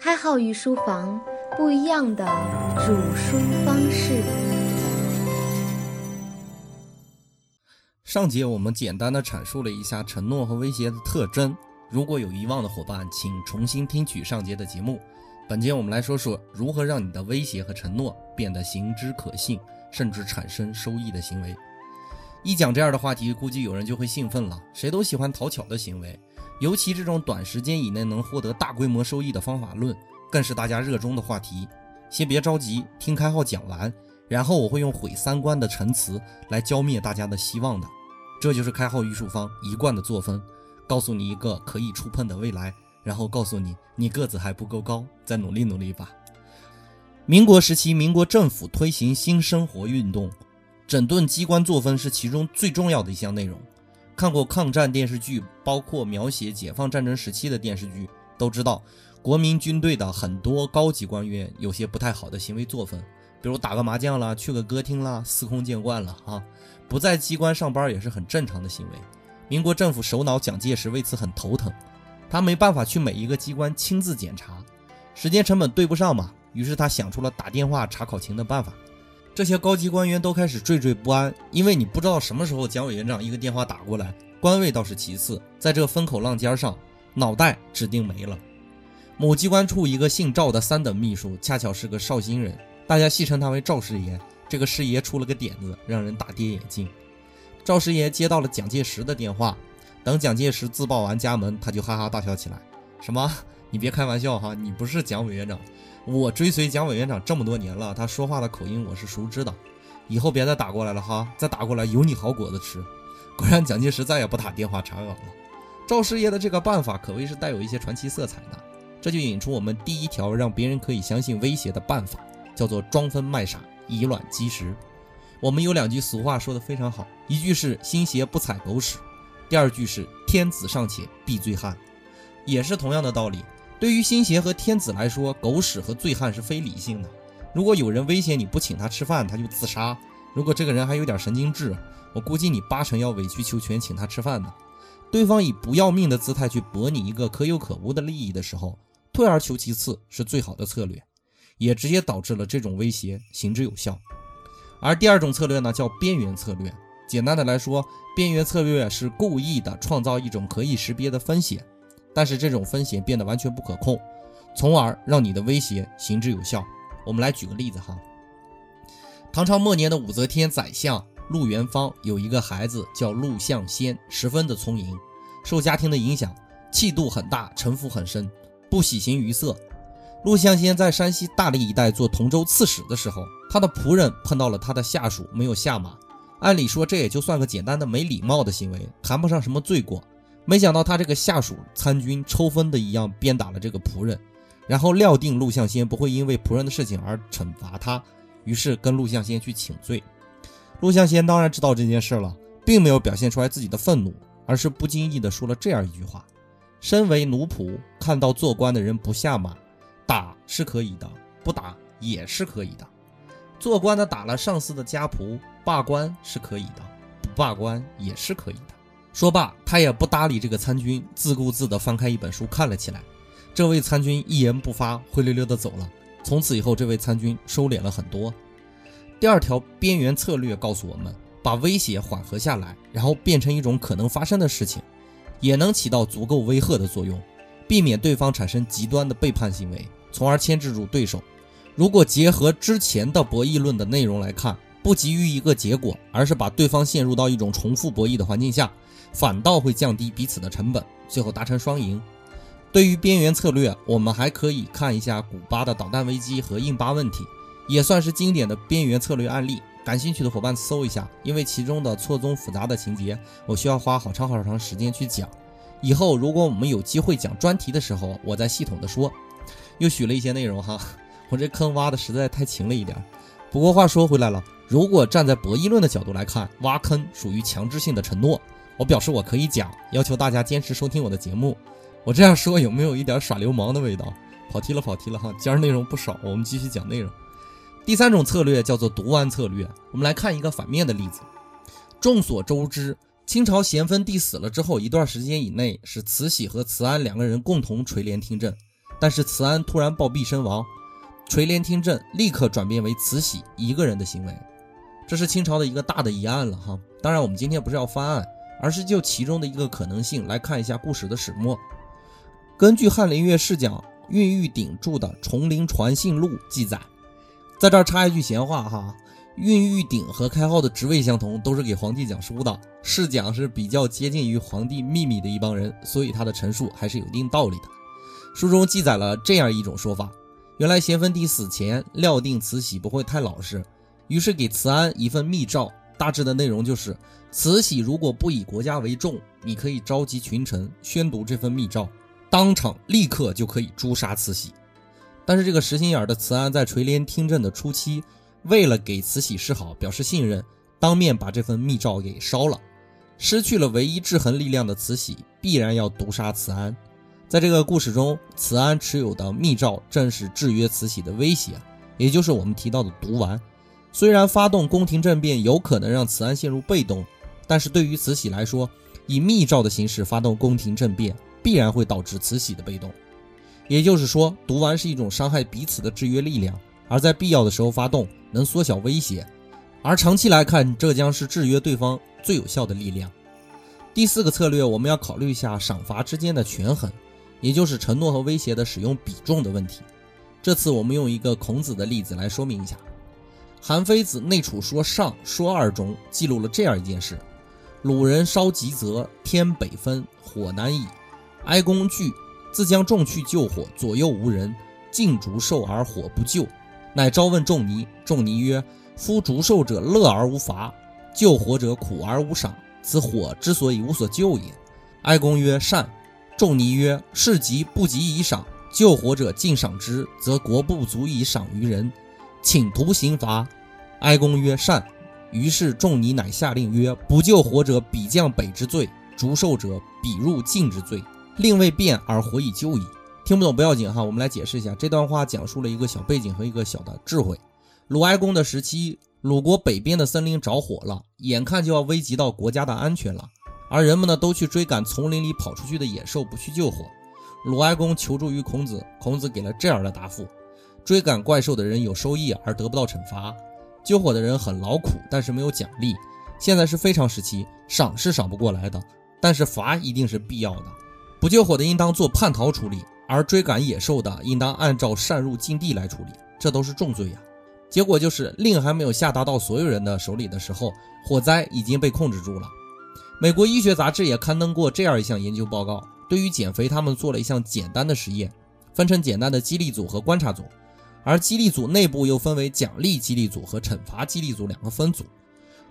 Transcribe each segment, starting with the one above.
开好御书房，不一样的煮书方式。上节我们简单的阐述了一下承诺和威胁的特征，如果有遗忘的伙伴，请重新听取上节的节目。本节我们来说说如何让你的威胁和承诺变得行之可信，甚至产生收益的行为。一讲这样的话题，估计有人就会兴奋了，谁都喜欢讨巧的行为。尤其这种短时间以内能获得大规模收益的方法论，更是大家热衷的话题。先别着急，听开号讲完，然后我会用毁三观的陈词来浇灭大家的希望的。这就是开号御术方一贯的作风，告诉你一个可以触碰的未来，然后告诉你你个子还不够高，再努力努力吧。民国时期，民国政府推行新生活运动，整顿机关作风是其中最重要的一项内容。看过抗战电视剧，包括描写解放战争时期的电视剧，都知道国民军队的很多高级官员有些不太好的行为作风，比如打个麻将啦，去个歌厅啦，司空见惯了啊。不在机关上班也是很正常的行为。民国政府首脑蒋介石为此很头疼，他没办法去每一个机关亲自检查，时间成本对不上嘛。于是他想出了打电话查考勤的办法。这些高级官员都开始惴惴不安，因为你不知道什么时候蒋委员长一个电话打过来，官位倒是其次，在这风口浪尖上，脑袋指定没了。某机关处一个姓赵的三等秘书，恰巧是个绍兴人，大家戏称他为赵师爷。这个师爷出了个点子，让人大跌眼镜。赵师爷接到了蒋介石的电话，等蒋介石自报完家门，他就哈哈大笑起来：“什么？你别开玩笑哈，你不是蒋委员长。”我追随蒋委员长这么多年了，他说话的口音我是熟知的。以后别再打过来了哈，再打过来有你好果子吃。果然，蒋介石再也不打电话查岗了。赵师爷的这个办法可谓是带有一些传奇色彩的。这就引出我们第一条让别人可以相信威胁的办法，叫做装疯卖傻，以卵击石。我们有两句俗话说的非常好，一句是新鞋不踩狗屎，第二句是天子尚且避醉汉，也是同样的道理。对于新邪和天子来说，狗屎和醉汉是非理性的。如果有人威胁你不请他吃饭，他就自杀。如果这个人还有点神经质，我估计你八成要委曲求全请他吃饭的。对方以不要命的姿态去博你一个可有可无的利益的时候，退而求其次是最好的策略，也直接导致了这种威胁行之有效。而第二种策略呢，叫边缘策略。简单的来说，边缘策略是故意的创造一种可以识别的风险。但是这种风险变得完全不可控，从而让你的威胁行之有效。我们来举个例子哈。唐朝末年的武则天宰相陆元芳有一个孩子叫陆象先，十分的聪颖，受家庭的影响，气度很大，城府很深，不喜形于色。陆象先在山西大荔一带做同州刺史的时候，他的仆人碰到了他的下属没有下马，按理说这也就算个简单的没礼貌的行为，谈不上什么罪过。没想到他这个下属参军抽风的一样鞭打了这个仆人，然后料定陆象先不会因为仆人的事情而惩罚他，于是跟陆象先去请罪。陆象先当然知道这件事了，并没有表现出来自己的愤怒，而是不经意的说了这样一句话：身为奴仆，看到做官的人不下马，打是可以的，不打也是可以的。做官的打了上司的家仆，罢官是可以的，不罢官也是可以的。说罢，他也不搭理这个参军，自顾自地翻开一本书看了起来。这位参军一言不发，灰溜溜地走了。从此以后，这位参军收敛了很多。第二条边缘策略告诉我们，把威胁缓和下来，然后变成一种可能发生的事情，也能起到足够威吓的作用，避免对方产生极端的背叛行为，从而牵制住对手。如果结合之前的博弈论的内容来看，不急于一个结果，而是把对方陷入到一种重复博弈的环境下。反倒会降低彼此的成本，最后达成双赢。对于边缘策略，我们还可以看一下古巴的导弹危机和印巴问题，也算是经典的边缘策略案例。感兴趣的伙伴搜一下，因为其中的错综复杂的情节，我需要花好长好长时间去讲。以后如果我们有机会讲专题的时候，我再系统的说。又许了一些内容哈，我这坑挖的实在太勤了一点。不过话说回来了，如果站在博弈论的角度来看，挖坑属于强制性的承诺。我表示我可以讲，要求大家坚持收听我的节目。我这样说有没有一点耍流氓的味道？跑题了，跑题了哈！今儿内容不少，我们继续讲内容。第三种策略叫做毒丸策略。我们来看一个反面的例子。众所周知，清朝咸丰帝死了之后一段时间以内，是慈禧和慈安两个人共同垂帘听政。但是慈安突然暴毙身亡，垂帘听政立刻转变为慈禧一个人的行为，这是清朝的一个大的疑案了哈。当然，我们今天不是要翻案，而是就其中的一个可能性来看一下故事的始末。根据翰林院侍讲运玉鼎著的《崇陵传信录》记载，在这儿插一句闲话哈。运玉鼎和开号的职位相同，都是给皇帝讲书的。侍讲是比较接近于皇帝秘密的一帮人，所以他的陈述还是有一定道理的。书中记载了这样一种说法：原来咸丰帝死前料定慈禧不会太老实，于是给慈安一份密诏，大致的内容就是：慈禧如果不以国家为重，你可以召集群臣宣读这份密诏，当场立刻就可以诛杀慈禧。但是这个实心眼的慈安在垂帘听政的初期。为了给慈禧示好，表示信任，当面把这份密诏给烧了。失去了唯一制衡力量的慈禧，必然要毒杀慈安。在这个故事中，慈安持有的密诏正是制约慈禧的威胁，也就是我们提到的毒丸。虽然发动宫廷政变有可能让慈安陷入被动，但是对于慈禧来说，以密诏的形式发动宫廷政变，必然会导致慈禧的被动。也就是说，毒丸是一种伤害彼此的制约力量。而在必要的时候发动，能缩小威胁；而长期来看，这将是制约对方最有效的力量。第四个策略，我们要考虑一下赏罚之间的权衡，也就是承诺和威胁的使用比重的问题。这次我们用一个孔子的例子来说明一下。韩非子《内储说上说二》中记录了这样一件事：鲁人烧吉泽，天北分，火难已。哀公惧，自将众去救火，左右无人，尽烛寿而火不救。乃召问仲尼，仲尼曰：“夫逐兽者乐而无罚，救火者苦而无赏，此火之所以无所救也。”哀公曰：“善。”仲尼曰：“事急不及以赏，救火者尽赏之，则国不足以赏于人，请徒刑罚。”哀公曰：“善。”于是仲尼乃下令曰：“不救火者，彼降北之罪；逐兽者，彼入晋之罪。令未变而火以救矣。”听不懂不要紧哈，我们来解释一下这段话，讲述了一个小背景和一个小的智慧。鲁哀公的时期，鲁国北边的森林着火了，眼看就要危及到国家的安全了，而人们呢都去追赶丛林里跑出去的野兽，不去救火。鲁哀公求助于孔子，孔子给了这样的答复：追赶怪兽的人有收益而得不到惩罚，救火的人很劳苦，但是没有奖励。现在是非常时期，赏是赏不过来的，但是罚一定是必要的。不救火的应当做叛逃处理。而追赶野兽的，应当按照擅入禁地来处理，这都是重罪呀。结果就是令还没有下达到所有人的手里的时候，火灾已经被控制住了。美国医学杂志也刊登过这样一项研究报告，对于减肥，他们做了一项简单的实验，分成简单的激励组和观察组，而激励组内部又分为奖励激励组和惩罚激励组两个分组。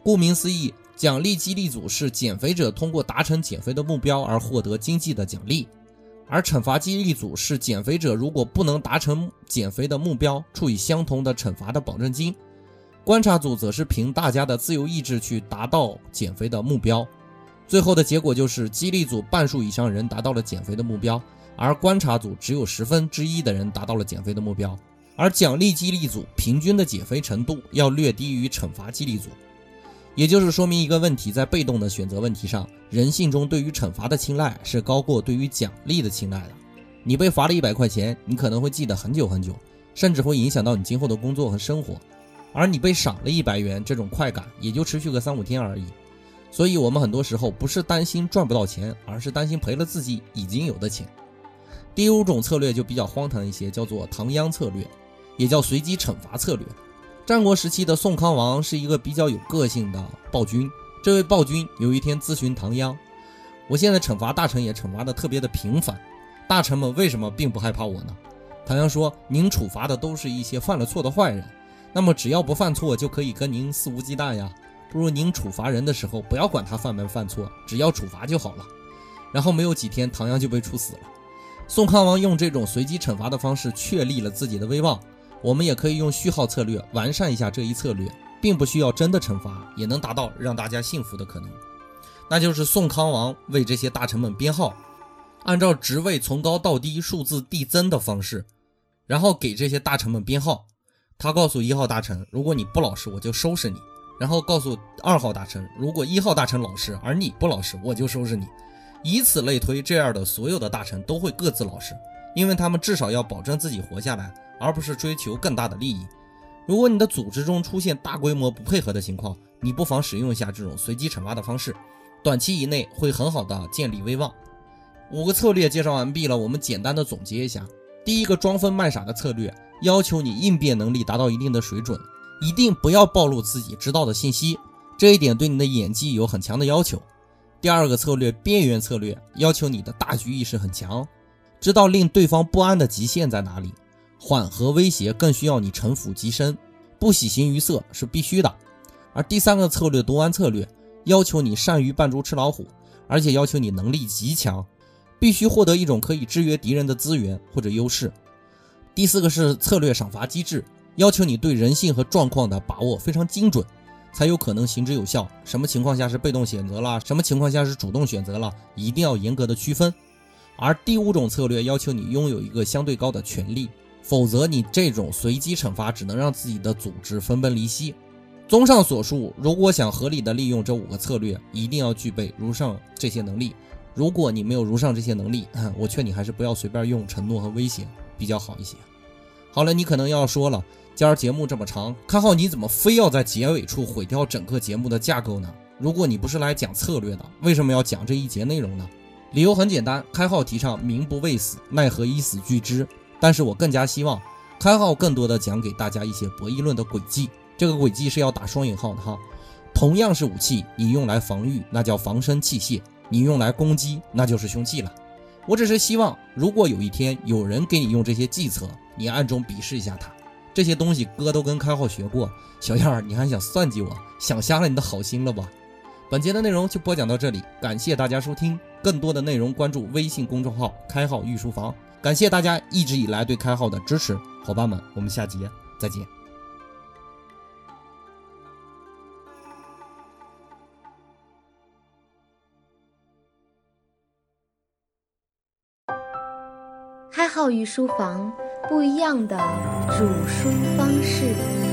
顾名思义，奖励激励组是减肥者通过达成减肥的目标而获得经济的奖励。而惩罚激励组是减肥者如果不能达成减肥的目标，处以相同的惩罚的保证金。观察组则是凭大家的自由意志去达到减肥的目标。最后的结果就是激励组半数以上人达到了减肥的目标，而观察组只有十分之一的人达到了减肥的目标。而奖励激励组平均的减肥程度要略低于惩罚激励组。也就是说明一个问题，在被动的选择问题上，人性中对于惩罚的青睐是高过对于奖励的青睐的。你被罚了一百块钱，你可能会记得很久很久，甚至会影响到你今后的工作和生活；而你被赏了一百元，这种快感也就持续个三五天而已。所以，我们很多时候不是担心赚不到钱，而是担心赔了自己已经有的钱。第五种策略就比较荒唐一些，叫做唐秧策略，也叫随机惩罚策略。战国时期的宋康王是一个比较有个性的暴君。这位暴君有一天咨询唐鞅：“我现在惩罚大臣也惩罚的特别的频繁，大臣们为什么并不害怕我呢？”唐鞅说：“您处罚的都是一些犯了错的坏人，那么只要不犯错就可以跟您肆无忌惮呀。不如您处罚人的时候不要管他犯没犯错，只要处罚就好了。”然后没有几天，唐鞅就被处死了。宋康王用这种随机惩罚的方式确立了自己的威望。我们也可以用序号策略完善一下这一策略，并不需要真的惩罚，也能达到让大家幸福的可能。那就是宋康王为这些大臣们编号，按照职位从高到低数字递增的方式，然后给这些大臣们编号。他告诉一号大臣，如果你不老实，我就收拾你；然后告诉二号大臣，如果一号大臣老实，而你不老实，我就收拾你。以此类推，这样的所有的大臣都会各自老实。因为他们至少要保证自己活下来，而不是追求更大的利益。如果你的组织中出现大规模不配合的情况，你不妨使用一下这种随机惩罚的方式，短期以内会很好的建立威望。五个策略介绍完毕了，我们简单的总结一下：第一个装疯卖傻的策略，要求你应变能力达到一定的水准，一定不要暴露自己知道的信息，这一点对你的演技有很强的要求。第二个策略，边缘策略，要求你的大局意识很强，知道令对方不安的极限在哪里，缓和威胁更需要你城府极深，不喜形于色是必须的。而第三个策略，读完策略，要求你善于扮猪吃老虎，而且要求你能力极强。必须获得一种可以制约敌人的资源或者优势。第四个是策略赏罚机制，要求你对人性和状况的把握非常精准，才有可能行之有效。什么情况下是被动选择了，什么情况下是主动选择了，一定要严格的区分。而第五种策略要求你拥有一个相对高的权力，否则你这种随机惩罚只能让自己的组织分崩离析。综上所述，如果想合理的利用这五个策略，一定要具备如上这些能力。如果你没有如上这些能力，我劝你还是不要随便用承诺和威胁比较好一些。好了，你可能要说了，今儿节目这么长，开号你怎么非要在结尾处毁掉整个节目的架构呢？如果你不是来讲策略的，为什么要讲这一节内容呢？理由很简单，开号提倡民不畏死，奈何以死惧之。但是我更加希望开号更多的讲给大家一些博弈论的轨迹，这个轨迹是要打双引号的哈。同样是武器，你用来防御，那叫防身器械。你用来攻击，那就是凶器了。我只是希望，如果有一天有人给你用这些计策，你暗中鄙视一下他。这些东西哥都跟开号学过，小样儿，你还想算计我？想瞎了你的好心了吧？本节的内容就播讲到这里，感谢大家收听。更多的内容关注微信公众号“开号御书房”。感谢大家一直以来对开号的支持，伙伴们，我们下集再见。开号御书房，不一样的煮书方式。